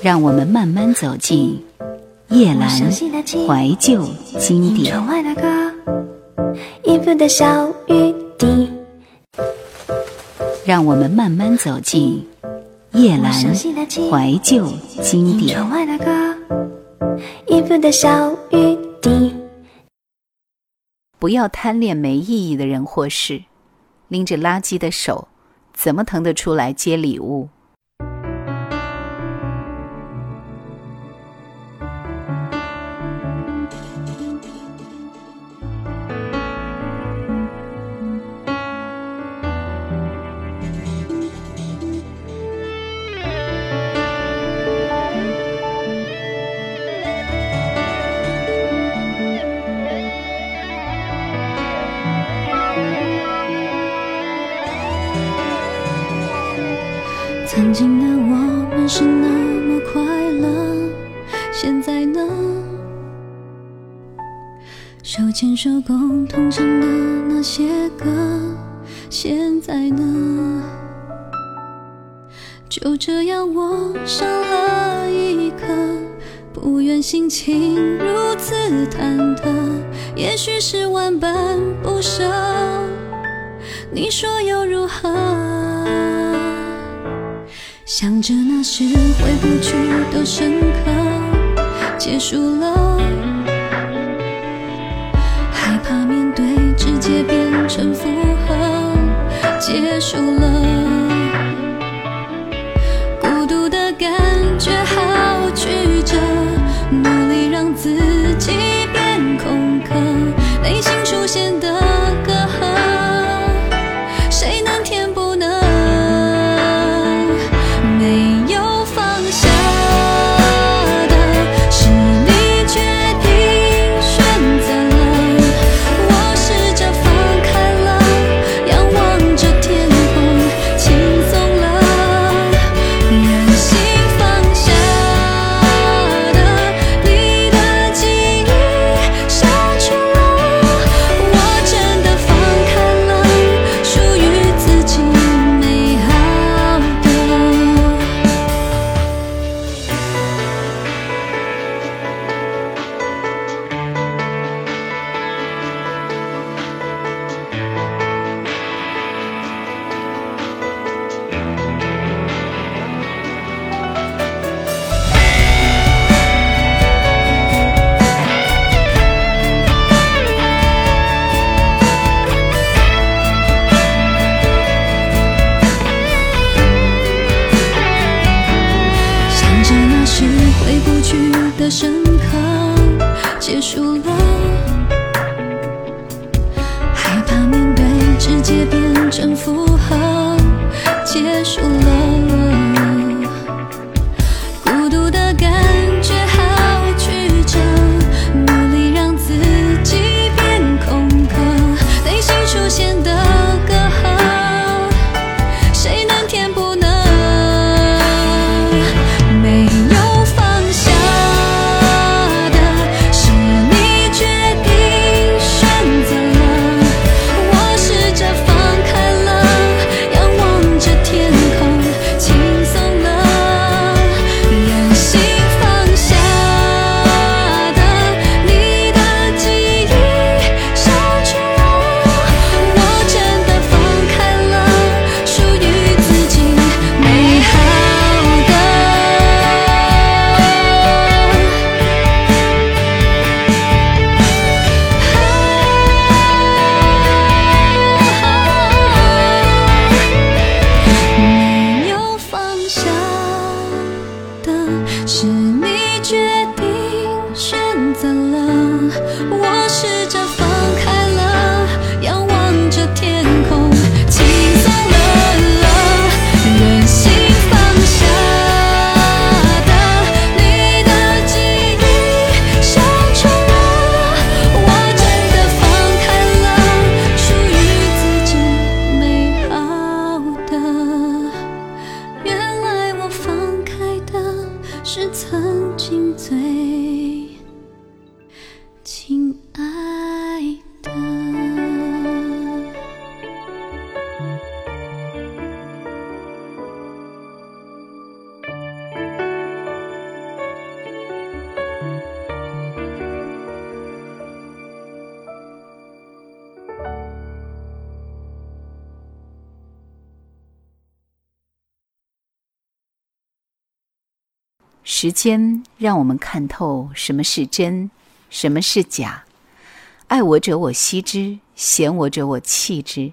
让我们慢慢走进叶阑怀旧经典。让我们慢慢走进叶阑怀旧经典。不要贪恋没意义的人或事，拎着垃圾的手，怎么腾得出来接礼物？手共同唱的那些歌，现在呢？就这样我上了一课，不愿心情如此忐忑，也许是万般不舍。你说又如何？想着那时回不去的深刻，结束了。世界变成负荷，结束了。深。散了。时间让我们看透什么是真，什么是假。爱我者我惜之，嫌我者我弃之。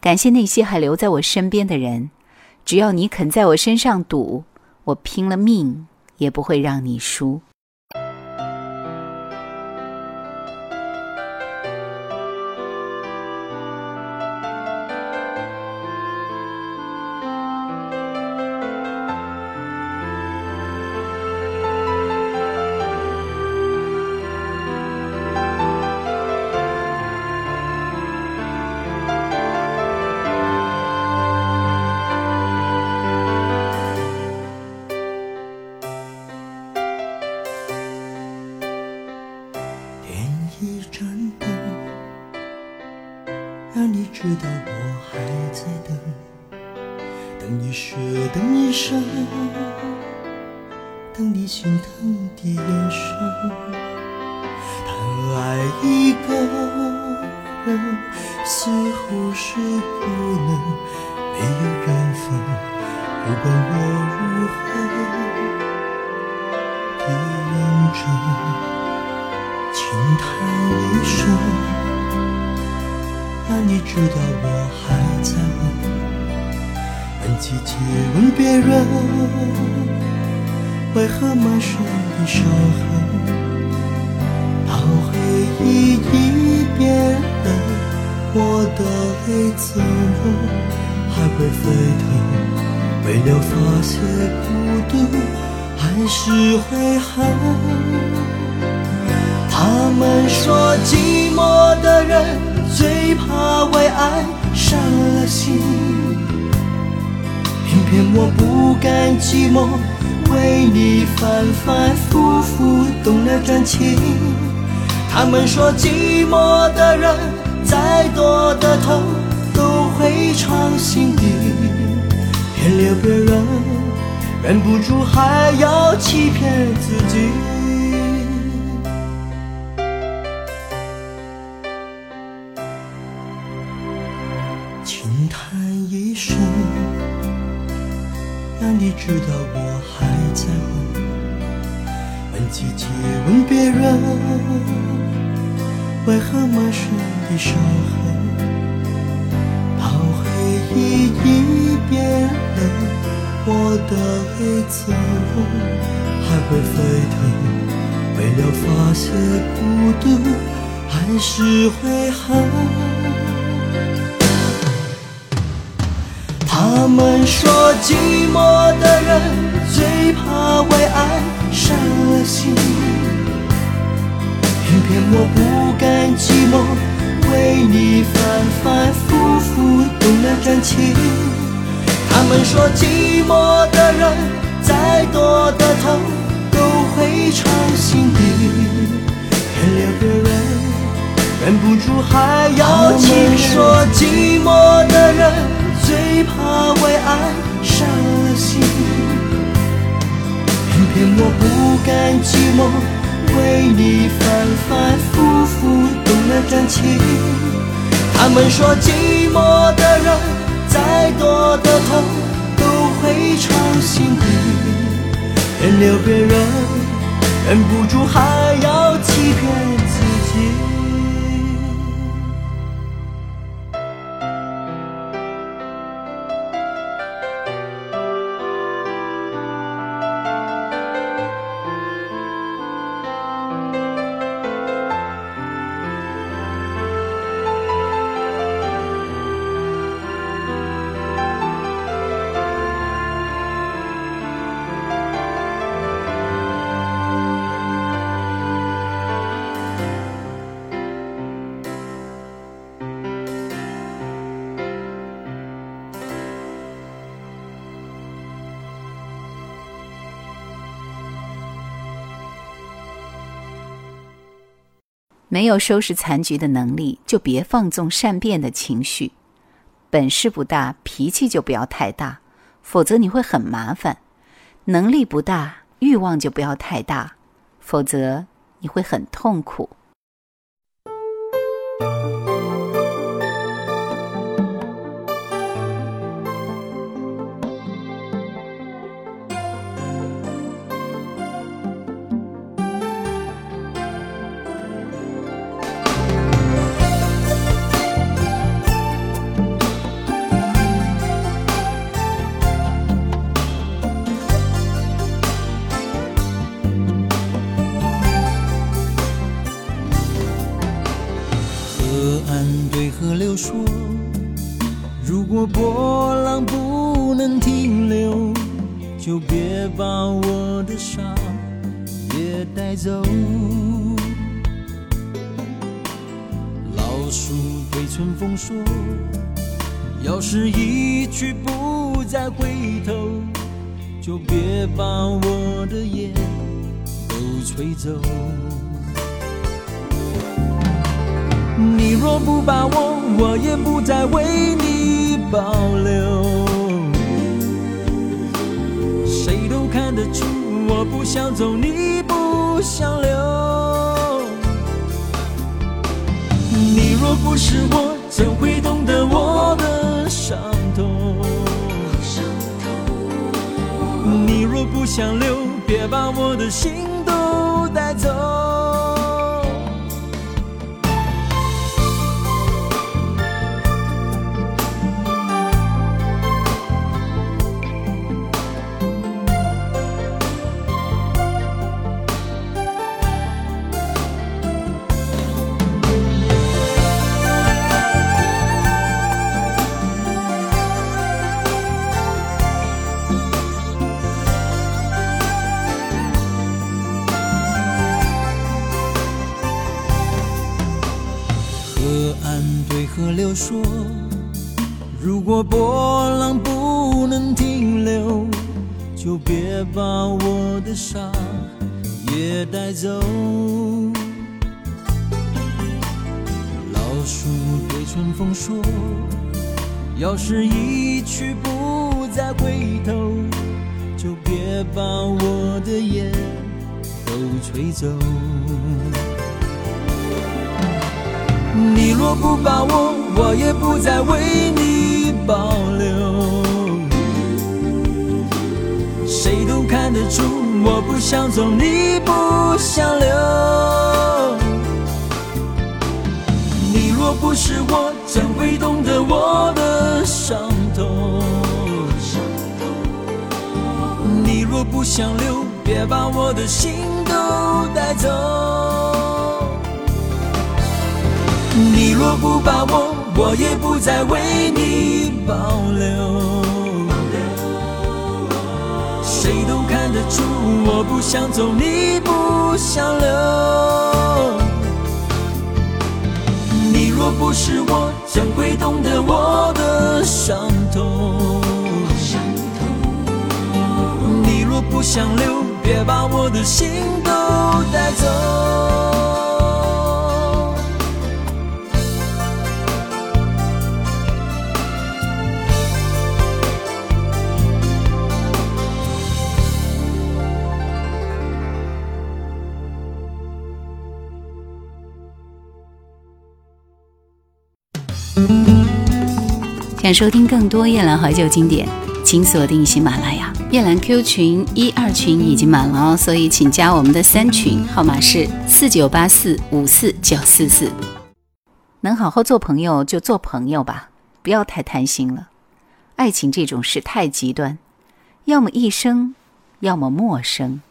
感谢那些还留在我身边的人，只要你肯在我身上赌，我拼了命也不会让你输。不管我如何的认真，轻叹一声，让你知道我还在问，问自己，问别人，为何满身的伤痕，到回忆一遍了，我的泪怎么还会沸腾？为了发泄孤独，还是会恨。他们说寂寞的人最怕为爱伤了心。偏偏我不甘寂寞，为你反反复复动了真情。他们说寂寞的人再多的痛都会藏心底。骗留别人，忍不住还要欺骗自己。轻叹一声，让你知道我还在乎。问自己，问别人，为何满身的伤痕？当回忆。我的泪走，还会沸腾。为了发泄孤独，还是会恨。他们说寂寞的人最怕为爱伤心，偏偏我不甘寂寞，为你反反复复动了真情。他们说寂寞的人，再多的痛都会藏心底。忍不住还要亲。他们说寂寞的人最怕为爱伤了心。偏偏我不甘寂寞，为你反反复复动了真情。他们说寂寞的人。再多的痛都会藏心底，任留别人，忍不住还要欺骗。没有收拾残局的能力，就别放纵善变的情绪；本事不大，脾气就不要太大，否则你会很麻烦；能力不大，欲望就不要太大，否则你会很痛苦。的沙也带走。老树对春风说：要是一去不再回头，就别把我的眼都吹走。你若不把我，我也不再为你保留。谁都看得出。我不想走，你不想留。你若不是我，怎会懂得我的伤痛？你若不想留，别把我的心都带走。沙也带走。老树对春风说：“要是一去不再回头，就别把我的眼都吹走。你若不把我，我也不再为你保留。谁都看得出。”我不想走，你不想留。你若不是我，怎会懂得我的伤痛？你若不想留，别把我的心都带走。你若不把我，我也不再为你保留。得出，我不想走，你不想留。你若不是我，怎会懂得我的伤痛？你若不想留，别把我的心都带走。收听更多《夜兰怀旧》经典，请锁定喜马拉雅夜兰 Q 群一二群已经满了哦，所以请加我们的三群，号码是四九八四五四九四四。能好好做朋友就做朋友吧，不要太贪心了。爱情这种事太极端，要么一生，要么陌生。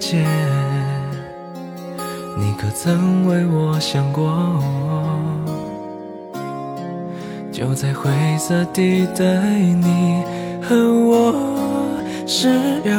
界，你可曾为我想过？就在灰色地带，你和我是要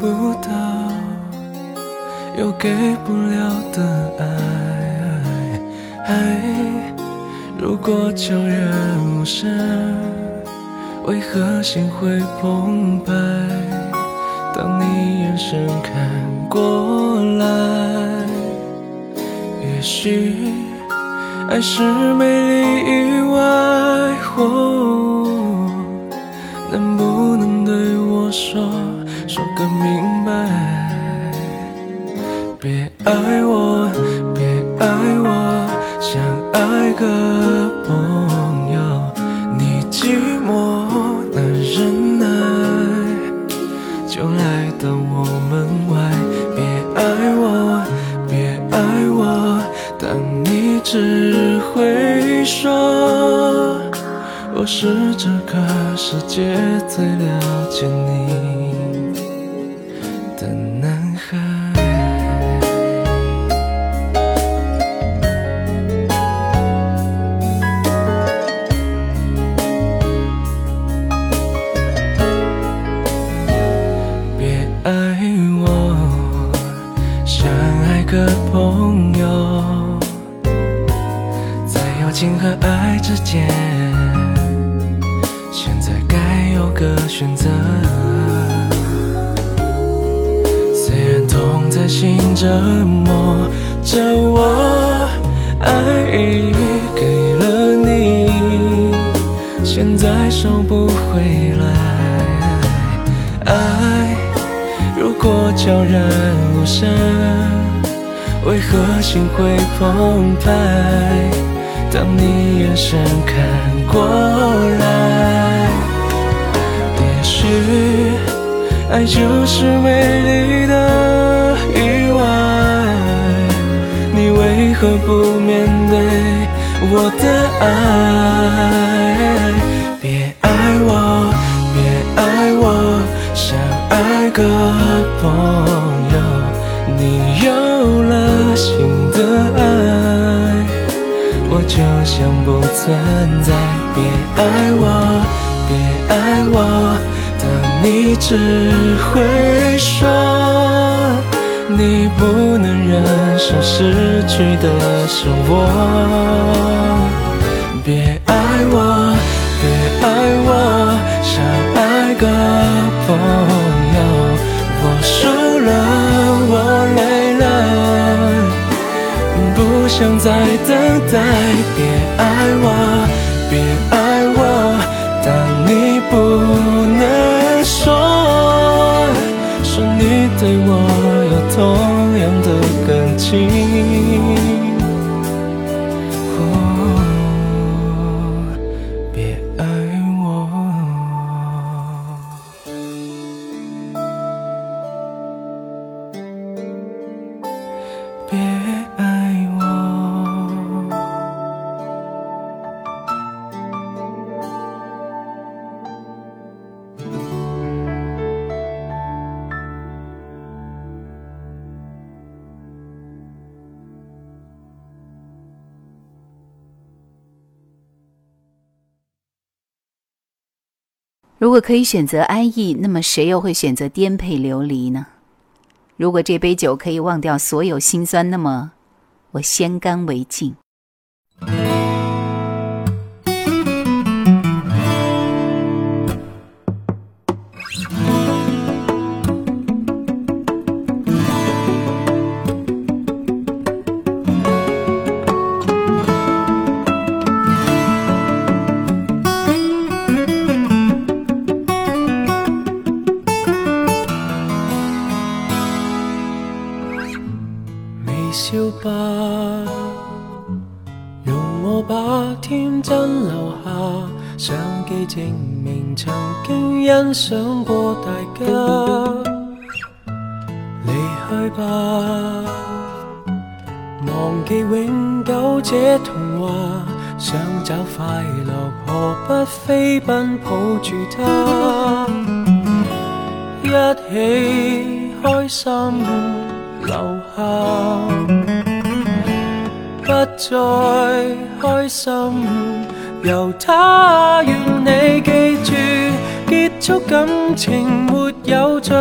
不到又给不了的爱。爱，如果悄然无声，为何心会澎湃？当你眼神看过来，也许爱是美丽意外。哦，能不能对我说，说个明白？别爱我，别爱我，想爱个。是这个世界最了解你。的。收不回来，爱如果悄然无声，为何心会澎湃？当你眼神看过来，也许爱就是美丽的意外。你为何不面对我的爱？个朋友，你有了新的爱，我就像不存在。别爱我，别爱我，当你只会说你不能忍受失去的是我。别爱我，别爱我，想爱个朋友。不想再等待，别爱我，别爱我，但你不能说，说你对我有同样的感情。如果可以选择安逸，那么谁又会选择颠沛流离呢？如果这杯酒可以忘掉所有心酸，那么我先干为敬。去吧，忘记永久这童话，想找快乐，何不飞奔抱住他，一起开心留下，不再开心，由他愿你记住，结束感情没有罪。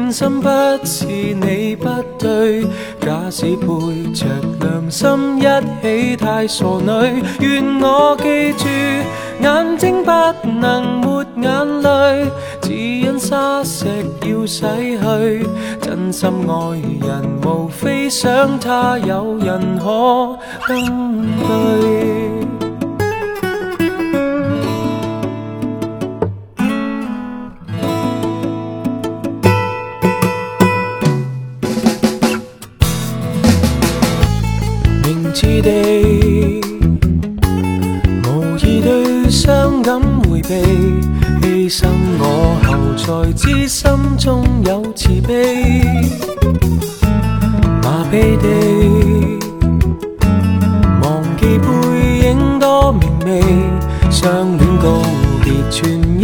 真心不是你不对，假使背着良心一起太傻女。愿我记住，眼睛不能抹眼泪，只因沙石要洗去。真心爱人，无非想他有人可登对。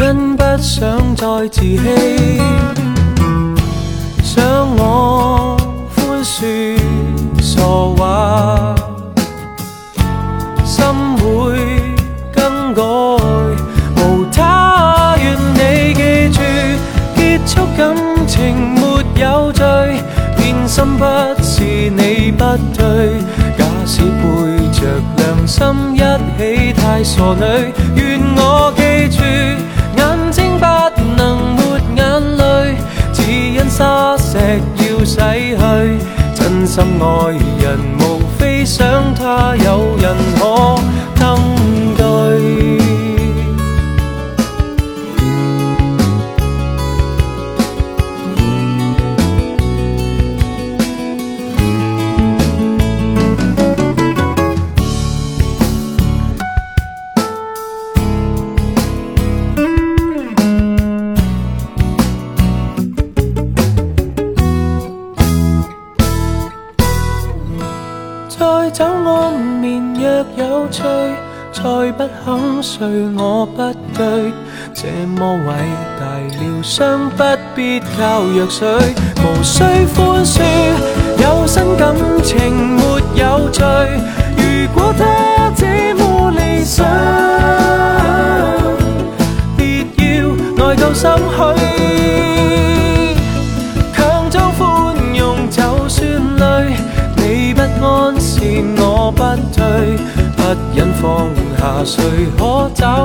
因不想再自欺，想我宽恕傻话，心会更改，无他，愿你记住，结束感情没有罪，变心不是你不对，假使背着良心一起太傻女，愿我记住。心愛人。靠药水，无需宽恕。有新感情没有罪。如果他这么理想，别要爱到心虚。强装宽容就算累，你不安是我不对，不忍放下谁可？找？